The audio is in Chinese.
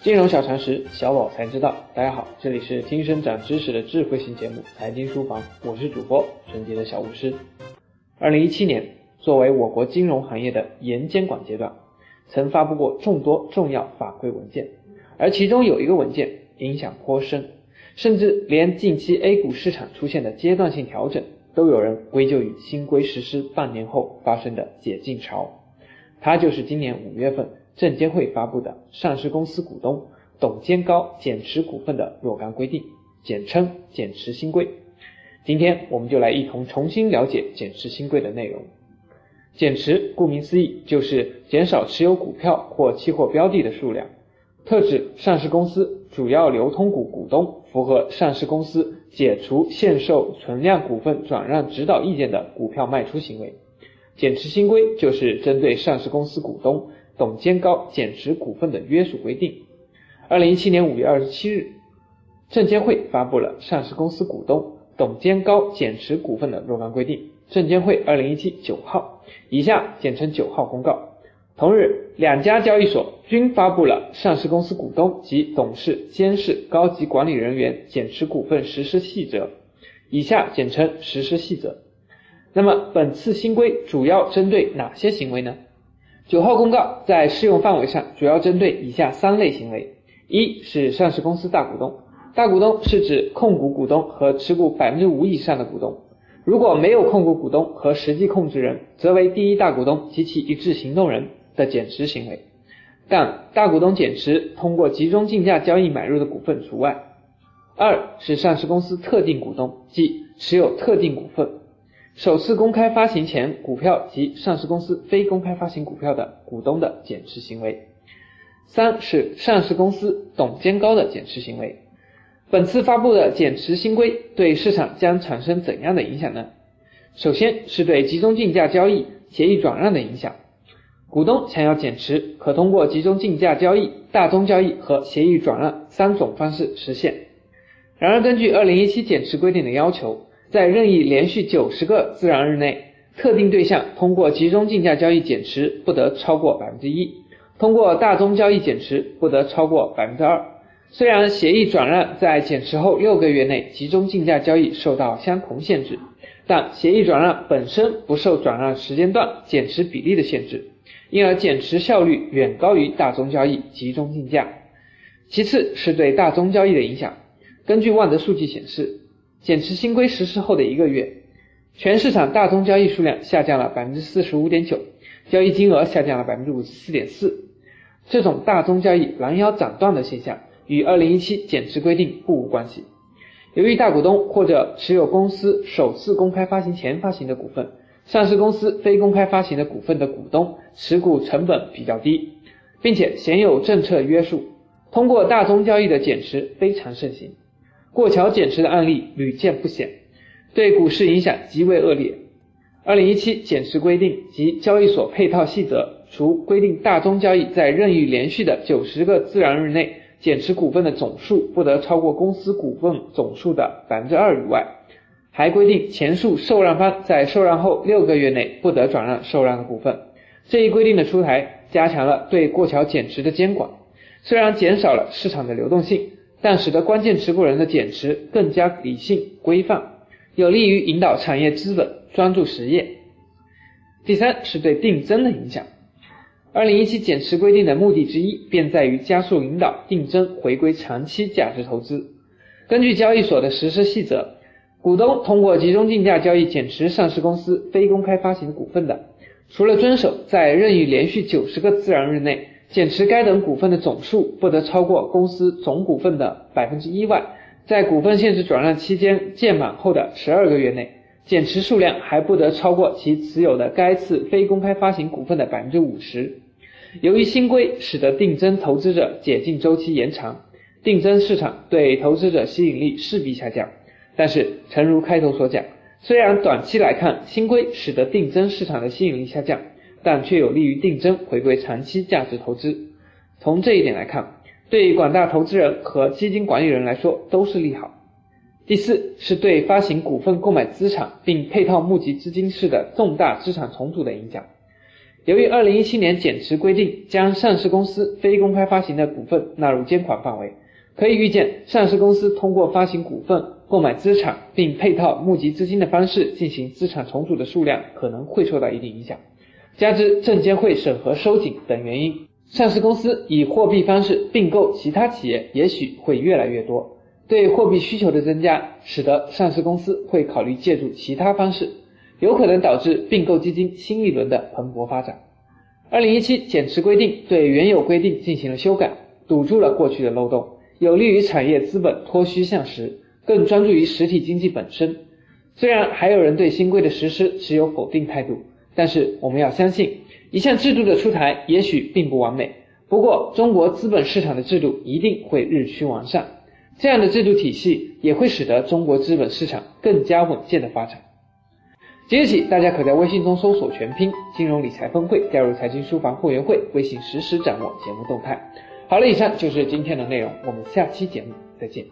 金融小常识，小宝才知道。大家好，这里是听声长知识的智慧型节目《财经书房》，我是主播纯洁的小巫师。二零一七年，作为我国金融行业的严监管阶段，曾发布过众多重要法规文件，而其中有一个文件影响颇深，甚至连近期 A 股市场出现的阶段性调整，都有人归咎于新规实施半年后发生的解禁潮。它就是今年五月份证监会发布的《上市公司股东董监高减持股份的若干规定》，简称减持新规。今天我们就来一同重新了解减持新规的内容。减持顾名思义就是减少持有股票或期货标的的数量，特指上市公司主要流通股股东符合上市公司解除限售存量股份转让指导意见的股票卖出行为。减持新规就是针对上市公司股东董监高减持股份的约束规定。二零一七年五月二十七日，证监会发布了上市公司股东董监高减持股份的若干规定。证监会二零一七九号，以下简称九号公告。同日，两家交易所均发布了上市公司股东及董事、监事、高级管理人员减持股份实施细则，以下简称实施细则。那么本次新规主要针对哪些行为呢？九号公告在适用范围上主要针对以下三类行为：一是上市公司大股东，大股东是指控股股东和持股百分之五以上的股东，如果没有控股股东和实际控制人，则为第一大股东及其一致行动人的减持行为，但大股东减持通过集中竞价交易买入的股份除外。二是上市公司特定股东，即持有特定股份。首次公开发行前股票及上市公司非公开发行股票的股东的减持行为。三是上市公司董监高的减持行为。本次发布的减持新规对市场将产生怎样的影响呢？首先是对集中竞价交易、协议转让的影响。股东想要减持，可通过集中竞价交易、大宗交易和协议转让三种方式实现。然而，根据二零一七减持规定的要求。在任意连续九十个自然日内，特定对象通过集中竞价交易减持不得超过百分之一，通过大宗交易减持不得超过百分之二。虽然协议转让在减持后六个月内集中竞价交易受到相同限制，但协议转让本身不受转让时间段、减持比例的限制，因而减持效率远高于大宗交易集中竞价。其次是对大宗交易的影响，根据万德数据显示。减持新规实施后的一个月，全市场大宗交易数量下降了百分之四十五点九，交易金额下降了百分之五十四点四。这种大宗交易拦腰斩断的现象与二零一七减持规定不无关系。由于大股东或者持有公司首次公开发行前发行的股份，上市公司非公开发行的股份的股东持股成本比较低，并且鲜有政策约束，通过大宗交易的减持非常盛行。过桥减持的案例屡见不鲜，对股市影响极为恶劣。二零一七减持规定及交易所配套细则，除规定大宗交易在任意连续的九十个自然日内减持股份的总数不得超过公司股份总数的百分之二以外，还规定前述受让方在受让后六个月内不得转让受让的股份。这一规定的出台，加强了对过桥减持的监管，虽然减少了市场的流动性。但使得关键持股人的减持更加理性规范，有利于引导产业资本专注实业。第三是对定增的影响。二零一七减持规定的目的之一，便在于加速引导定增回归长期价值投资。根据交易所的实施细则，股东通过集中竞价交易减持上市公司非公开发行股份的，除了遵守在任意连续九十个自然日内。减持该等股份的总数不得超过公司总股份的百分之一外，在股份限制转让期间届满后的十二个月内，减持数量还不得超过其持有的该次非公开发行股份的百分之五十。由于新规使得定增投资者解禁周期延长，定增市场对投资者吸引力势必下降。但是，诚如开头所讲，虽然短期来看新规使得定增市场的吸引力下降。但却有利于定增回归长期价值投资。从这一点来看，对广大投资人和基金管理人来说都是利好。第四是对发行股份购买资产并配套募集资金式的重大资产重组的影响。由于二零一七年减持规定将上市公司非公开发行的股份纳入监管范围，可以预见，上市公司通过发行股份、购买资产并配套募集资金的方式进行资产重组的数量可能会受到一定影响。加之证监会审核收紧等原因，上市公司以货币方式并购其他企业也许会越来越多。对货币需求的增加，使得上市公司会考虑借助其他方式。有可能导致并购基金新一轮的蓬勃发展。二零一七减持规定对原有规定进行了修改，堵住了过去的漏洞，有利于产业资本脱虚向实，更专注于实体经济本身。虽然还有人对新规的实施持有否定态度，但是我们要相信，一项制度的出台也许并不完美，不过中国资本市场的制度一定会日趋完善，这样的制度体系也会使得中国资本市场更加稳健的发展。即日起，大家可在微信中搜索全拼“金融理财峰会”，加入财经书房会员会，微信实时掌握节目动态。好了，以上就是今天的内容，我们下期节目再见。